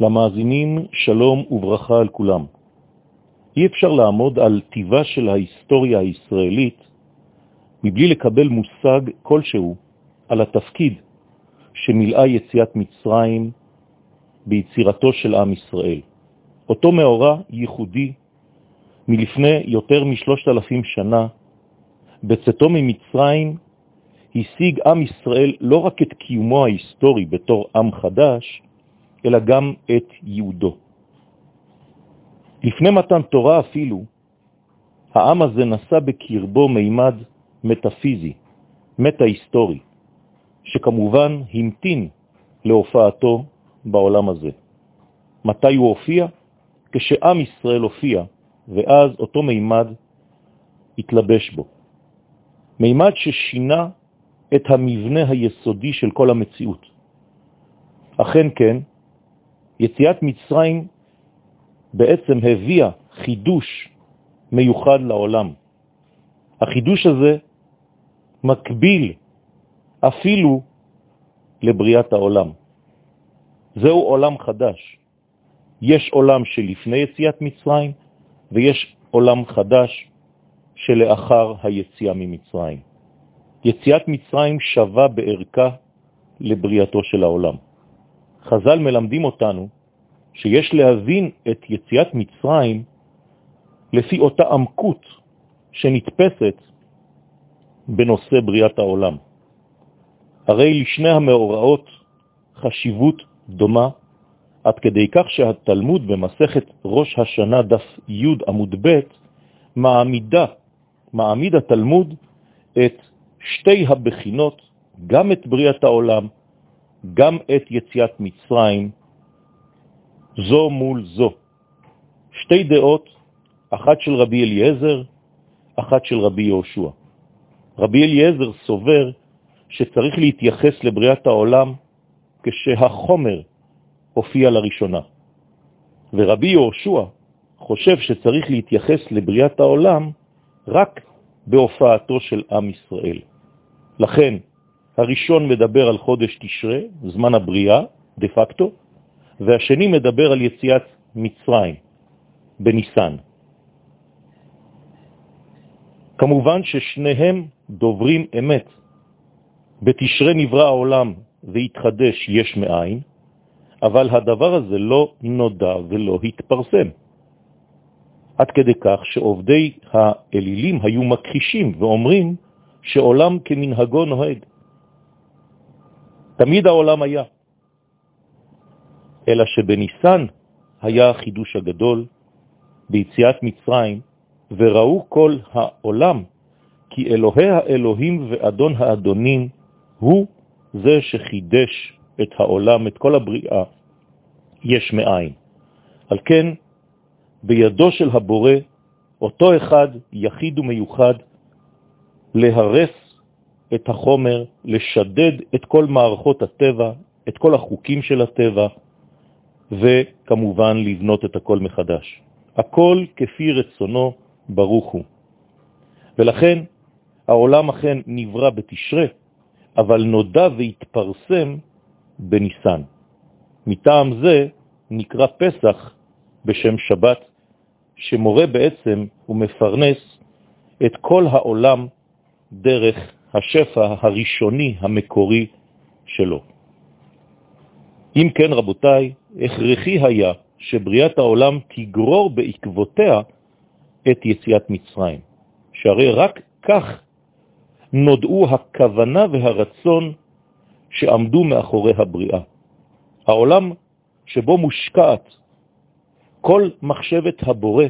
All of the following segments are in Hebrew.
למאזינים שלום וברכה על כולם. אי אפשר לעמוד על טיבה של ההיסטוריה הישראלית מבלי לקבל מושג כלשהו על התפקיד שמילאה יציאת מצרים ביצירתו של עם ישראל. אותו מאורע ייחודי מלפני יותר משלושת אלפים שנה, בצאתו ממצרים השיג עם ישראל לא רק את קיומו ההיסטורי בתור עם חדש, אלא גם את יהודו. לפני מתן תורה אפילו, העם הזה נשא בקרבו מימד מטאפיזי, מטה-היסטורי, שכמובן המתין להופעתו בעולם הזה. מתי הוא הופיע? כשעם ישראל הופיע, ואז אותו מימד התלבש בו. מימד ששינה את המבנה היסודי של כל המציאות. אכן כן, יציאת מצרים בעצם הביאה חידוש מיוחד לעולם. החידוש הזה מקביל אפילו לבריאת העולם. זהו עולם חדש. יש עולם שלפני יציאת מצרים, ויש עולם חדש שלאחר היציאה ממצרים. יציאת מצרים שווה בערכה לבריאתו של העולם. חז"ל מלמדים אותנו שיש להבין את יציאת מצרים לפי אותה עמקות שנתפסת בנושא בריאת העולם. הרי לשני המאורעות חשיבות דומה, עד כדי כך שהתלמוד במסכת ראש השנה דף י' עמוד ב' מעמידה, מעמיד התלמוד את שתי הבחינות, גם את בריאת העולם, גם את יציאת מצרים, זו מול זו. שתי דעות, אחת של רבי אליעזר, אחת של רבי יהושע. רבי אליעזר סובר שצריך להתייחס לבריאת העולם כשהחומר הופיע לראשונה. ורבי יהושע חושב שצריך להתייחס לבריאת העולם רק בהופעתו של עם ישראל. לכן, הראשון מדבר על חודש תשרה, זמן הבריאה, דה פקטו, והשני מדבר על יציאת מצרים, בניסן. כמובן ששניהם דוברים אמת. בתשרה נברא העולם והתחדש יש מאין, אבל הדבר הזה לא נודע ולא התפרסם. עד כדי כך שעובדי האלילים היו מכחישים ואומרים שעולם כמנהגו נוהג. תמיד העולם היה, אלא שבניסן היה החידוש הגדול ביציאת מצרים, וראו כל העולם כי אלוהי האלוהים ואדון האדונים הוא זה שחידש את העולם, את כל הבריאה, יש מאין. על כן, בידו של הבורא, אותו אחד יחיד ומיוחד, להרס את החומר, לשדד את כל מערכות הטבע, את כל החוקים של הטבע, וכמובן לבנות את הכל מחדש. הכל כפי רצונו ברוך הוא. ולכן העולם אכן נברא בתשרה, אבל נודע והתפרסם בניסן. מטעם זה נקרא פסח בשם שבת, שמורה בעצם ומפרנס את כל העולם דרך השפע הראשוני המקורי שלו. אם כן, רבותיי, הכרחי היה שבריאת העולם תגרור בעקבותיה את יציאת מצרים, שהרי רק כך נודעו הכוונה והרצון שעמדו מאחורי הבריאה. העולם שבו מושקעת כל מחשבת הבורא,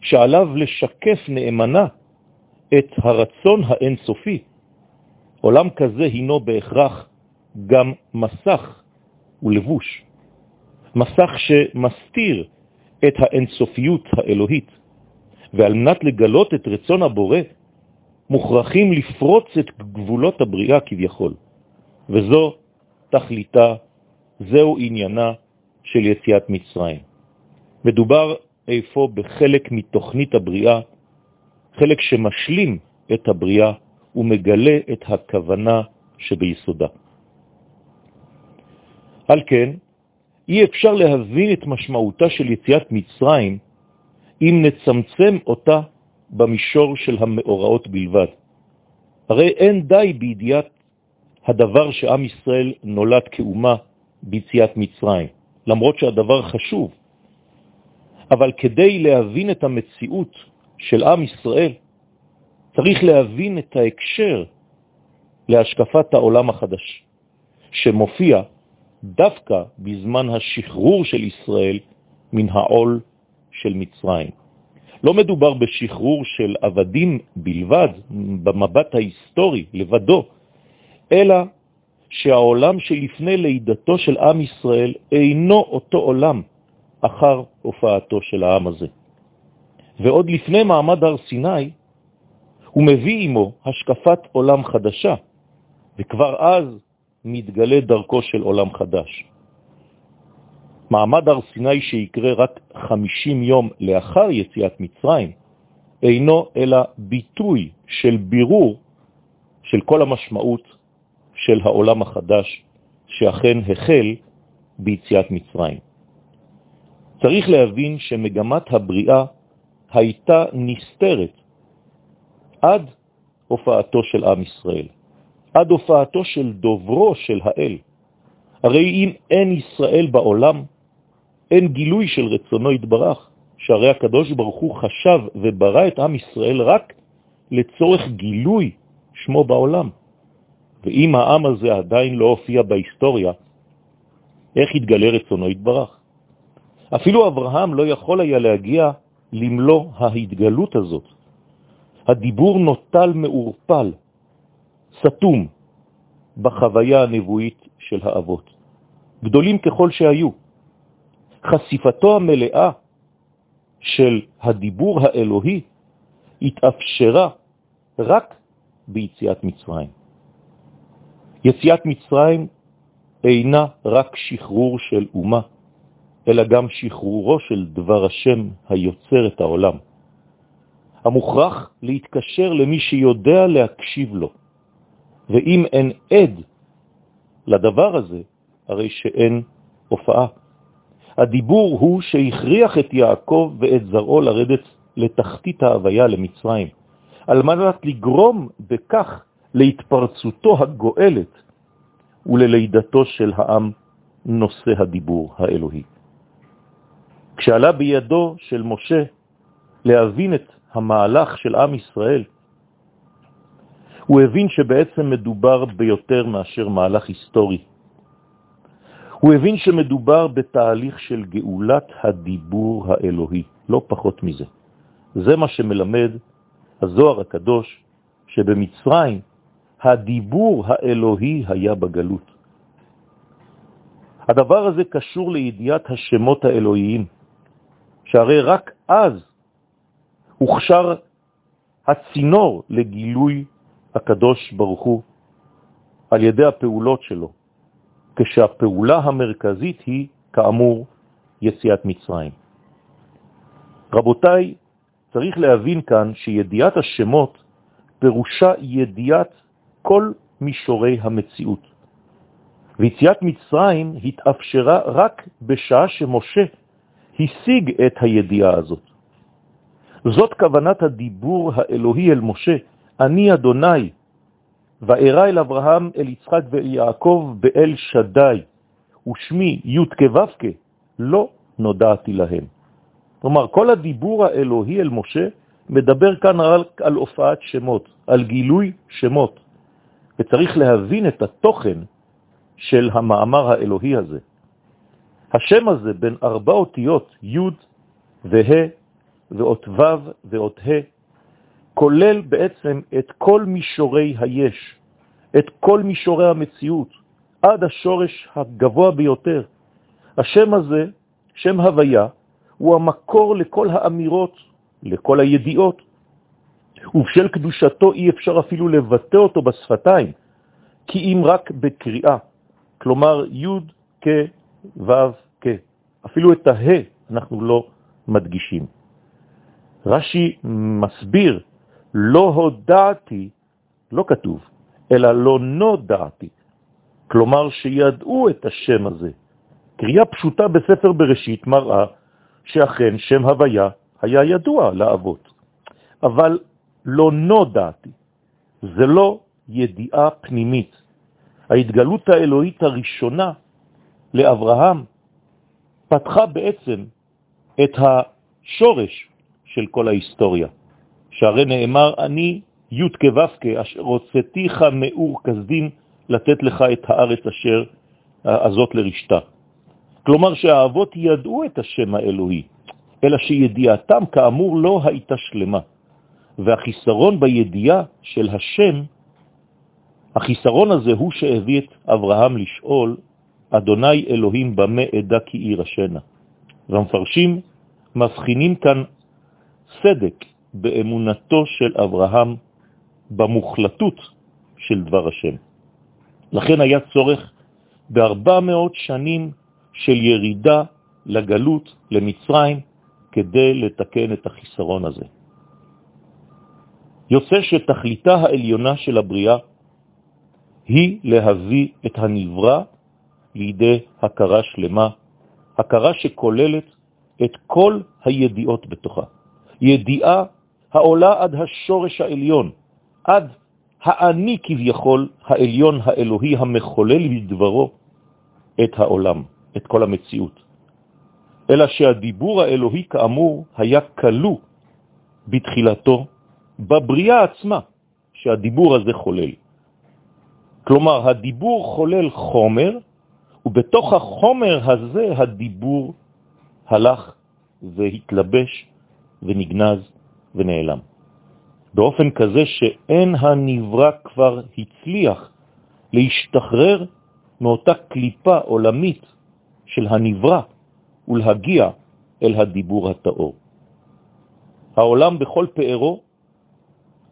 שעליו לשקף נאמנה את הרצון האינסופי. עולם כזה הינו בהכרח גם מסך ולבוש, מסך שמסתיר את האינסופיות האלוהית, ועל מנת לגלות את רצון הבורא, מוכרחים לפרוץ את גבולות הבריאה כביכול, וזו תכליתה, זהו עניינה של יציאת מצרים. מדובר איפה בחלק מתוכנית הבריאה, חלק שמשלים את הבריאה ומגלה את הכוונה שביסודה. על כן, אי אפשר להבין את משמעותה של יציאת מצרים אם נצמצם אותה במישור של המאורעות בלבד. הרי אין די בידיעת הדבר שעם ישראל נולד כאומה ביציאת מצרים, למרות שהדבר חשוב. אבל כדי להבין את המציאות של עם ישראל, צריך להבין את ההקשר להשקפת העולם החדש, שמופיע דווקא בזמן השחרור של ישראל מן העול של מצרים. לא מדובר בשחרור של עבדים בלבד, במבט ההיסטורי, לבדו, אלא שהעולם שלפני לידתו של עם ישראל אינו אותו עולם אחר הופעתו של העם הזה. ועוד לפני מעמד הר סיני, הוא מביא עמו השקפת עולם חדשה, וכבר אז מתגלה דרכו של עולם חדש. מעמד הר סיני שיקרה רק 50 יום לאחר יציאת מצרים, אינו אלא ביטוי של בירור של כל המשמעות של העולם החדש שאכן החל ביציאת מצרים. צריך להבין שמגמת הבריאה הייתה נסתרת עד הופעתו של עם ישראל, עד הופעתו של דוברו של האל. הרי אם אין ישראל בעולם, אין גילוי של רצונו יתברך, שהרי הקדוש ברוך הוא חשב וברא את עם ישראל רק לצורך גילוי שמו בעולם. ואם העם הזה עדיין לא הופיע בהיסטוריה, איך יתגלה רצונו יתברך? אפילו אברהם לא יכול היה להגיע למלוא ההתגלות הזאת. הדיבור נוטל מעורפל, סתום, בחוויה הנבואית של האבות, גדולים ככל שהיו. חשיפתו המלאה של הדיבור האלוהי התאפשרה רק ביציאת מצרים. יציאת מצרים אינה רק שחרור של אומה, אלא גם שחרורו של דבר השם היוצר את העולם. המוכרח להתקשר למי שיודע להקשיב לו, ואם אין עד לדבר הזה, הרי שאין הופעה. הדיבור הוא שהכריח את יעקב ואת זרעו לרדת לתחתית ההוויה למצרים, על מנת לגרום בכך להתפרצותו הגואלת וללידתו של העם נושא הדיבור האלוהי. כשעלה בידו של משה להבין את המהלך של עם ישראל, הוא הבין שבעצם מדובר ביותר מאשר מהלך היסטורי. הוא הבין שמדובר בתהליך של גאולת הדיבור האלוהי, לא פחות מזה. זה מה שמלמד הזוהר הקדוש, שבמצרים הדיבור האלוהי היה בגלות. הדבר הזה קשור לידיעת השמות האלוהיים, שהרי רק אז הוכשר הצינור לגילוי הקדוש ברוך הוא על ידי הפעולות שלו, כשהפעולה המרכזית היא, כאמור, יציאת מצרים. רבותיי, צריך להבין כאן שידיעת השמות פירושה ידיעת כל מישורי המציאות. ויציאת מצרים התאפשרה רק בשעה שמשה השיג את הידיעה הזאת. זאת כוונת הדיבור האלוהי אל משה, אני אדוני, וארא אל אברהם, אל יצחק ואל יעקב באל שדי, ושמי י' כו' לא נודעתי להם. כלומר, כל הדיבור האלוהי אל משה מדבר כאן רק על הופעת שמות, על גילוי שמות, וצריך להבין את התוכן של המאמר האלוהי הזה. השם הזה בין ארבע אותיות י' וה' ואות ו' ואות ה', כולל בעצם את כל מישורי היש, את כל מישורי המציאות, עד השורש הגבוה ביותר. השם הזה, שם הוויה, הוא המקור לכל האמירות, לכל הידיעות, ובשל קדושתו אי אפשר אפילו לבטא אותו בשפתיים, כי אם רק בקריאה, כלומר י' כ' ו' אפילו את הה אנחנו לא מדגישים. רש"י מסביר, לא הודעתי, לא כתוב, אלא לא נודעתי, כלומר שידעו את השם הזה, קריאה פשוטה בספר בראשית מראה שאכן שם הוויה היה ידוע לאבות, אבל לא נודעתי. זה לא ידיעה פנימית. ההתגלות האלוהית הראשונה לאברהם פתחה בעצם את השורש של כל ההיסטוריה, שהרי נאמר, אני י' כו' אשר רוצתיך מאור כסדים לתת לך את הארץ אשר הזאת לרשתה. כלומר שהאבות ידעו את השם האלוהי, אלא שידיעתם כאמור לא הייתה שלמה. והחיסרון בידיעה של השם, החיסרון הזה הוא שהביא את אברהם לשאול, אדוני אלוהים במה עדה כי ירשנה. והמפרשים מבחינים כאן סדק באמונתו של אברהם במוחלטות של דבר השם. לכן היה צורך בארבע מאות שנים של ירידה לגלות, למצרים, כדי לתקן את החיסרון הזה. יוצא שתכליתה העליונה של הבריאה היא להביא את הנברא לידי הכרה שלמה, הכרה שכוללת את כל הידיעות בתוכה. ידיעה העולה עד השורש העליון, עד האני כביכול העליון האלוהי המחולל בדברו את העולם, את כל המציאות. אלא שהדיבור האלוהי כאמור היה כלוא בתחילתו בבריאה עצמה שהדיבור הזה חולל. כלומר, הדיבור חולל חומר, ובתוך החומר הזה הדיבור הלך והתלבש ונגנז ונעלם. באופן כזה שאין הנברא כבר הצליח להשתחרר מאותה קליפה עולמית של הנברא ולהגיע אל הדיבור הטהור. העולם בכל פארו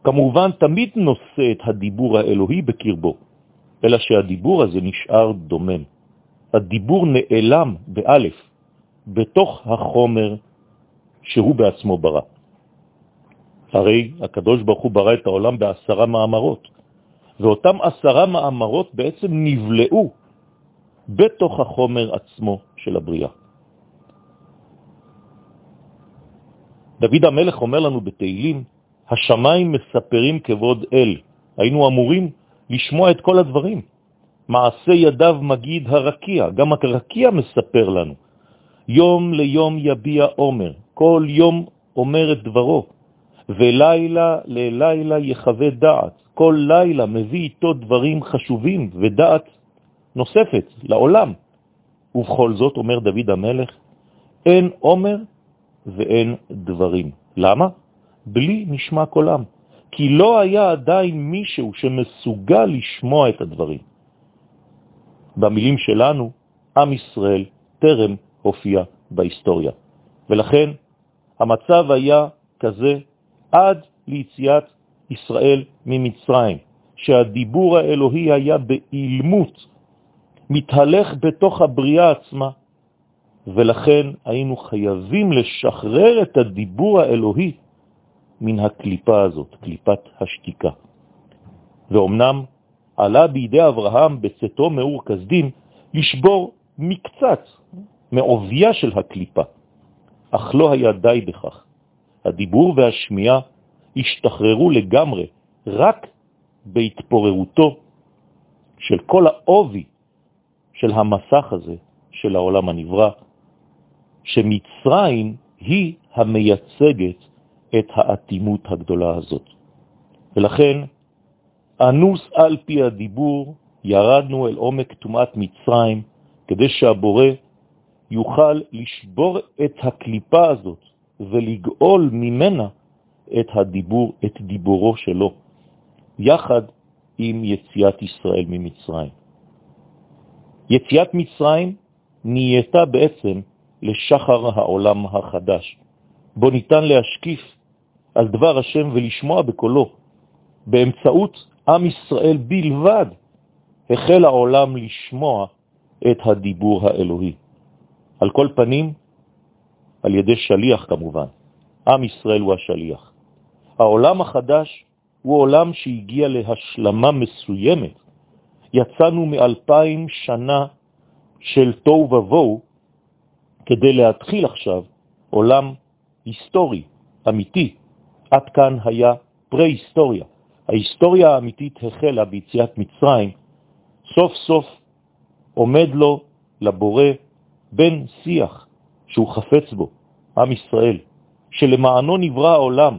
כמובן תמיד נושא את הדיבור האלוהי בקרבו, אלא שהדיבור הזה נשאר דומם. הדיבור נעלם באלף, בתוך החומר שהוא בעצמו ברא. הרי הקדוש ברוך הוא ברא את העולם בעשרה מאמרות, ואותם עשרה מאמרות בעצם נבלעו בתוך החומר עצמו של הבריאה. דוד המלך אומר לנו בתהילים, השמיים מספרים כבוד אל. היינו אמורים לשמוע את כל הדברים. מעשה ידיו מגיד הרקיע, גם הרקיע מספר לנו. יום ליום יביע עומר, כל יום אומר את דברו, ולילה ללילה יחווה דעת. כל לילה מביא איתו דברים חשובים ודעת נוספת לעולם. ובכל זאת, אומר דוד המלך, אין עומר ואין דברים. למה? בלי נשמע קולם, כי לא היה עדיין מישהו שמסוגל לשמוע את הדברים. במילים שלנו, עם ישראל טרם הופיע בהיסטוריה. ולכן המצב היה כזה עד ליציאת ישראל ממצרים, שהדיבור האלוהי היה באילמות, מתהלך בתוך הבריאה עצמה, ולכן היינו חייבים לשחרר את הדיבור האלוהי מן הקליפה הזאת, קליפת השתיקה. ואומנם עלה בידי אברהם בצאתו מאור כסדים לשבור מקצת מעוביה של הקליפה, אך לא היה די בכך. הדיבור והשמיעה השתחררו לגמרי רק בהתפוררותו של כל העובי של המסך הזה של העולם הנברא, שמצרים היא המייצגת את האטימות הגדולה הזאת. ולכן, אנוס על פי הדיבור, ירדנו אל עומק תומעת מצרים, כדי שהבורא יוכל לשבור את הקליפה הזאת ולגאול ממנה את הדיבור, את דיבורו שלו, יחד עם יציאת ישראל ממצרים. יציאת מצרים נהייתה בעצם לשחר העולם החדש, בו ניתן להשקיף על דבר השם ולשמוע בקולו. באמצעות עם ישראל בלבד החל העולם לשמוע את הדיבור האלוהי. על כל פנים, על ידי שליח כמובן. עם ישראל הוא השליח. העולם החדש הוא עולם שהגיע להשלמה מסוימת. יצאנו מאלפיים שנה של תוהו ובוהו, כדי להתחיל עכשיו עולם היסטורי, אמיתי. עד כאן היה פרה-היסטוריה. ההיסטוריה האמיתית החלה ביציאת מצרים, סוף סוף עומד לו לבורא בן שיח שהוא חפץ בו, עם ישראל, שלמענו נברא העולם.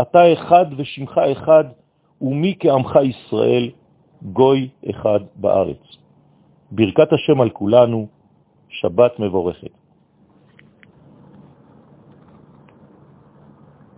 אתה אחד ושמך אחד, ומי כעמך ישראל, גוי אחד בארץ. ברכת השם על כולנו, שבת מבורכת.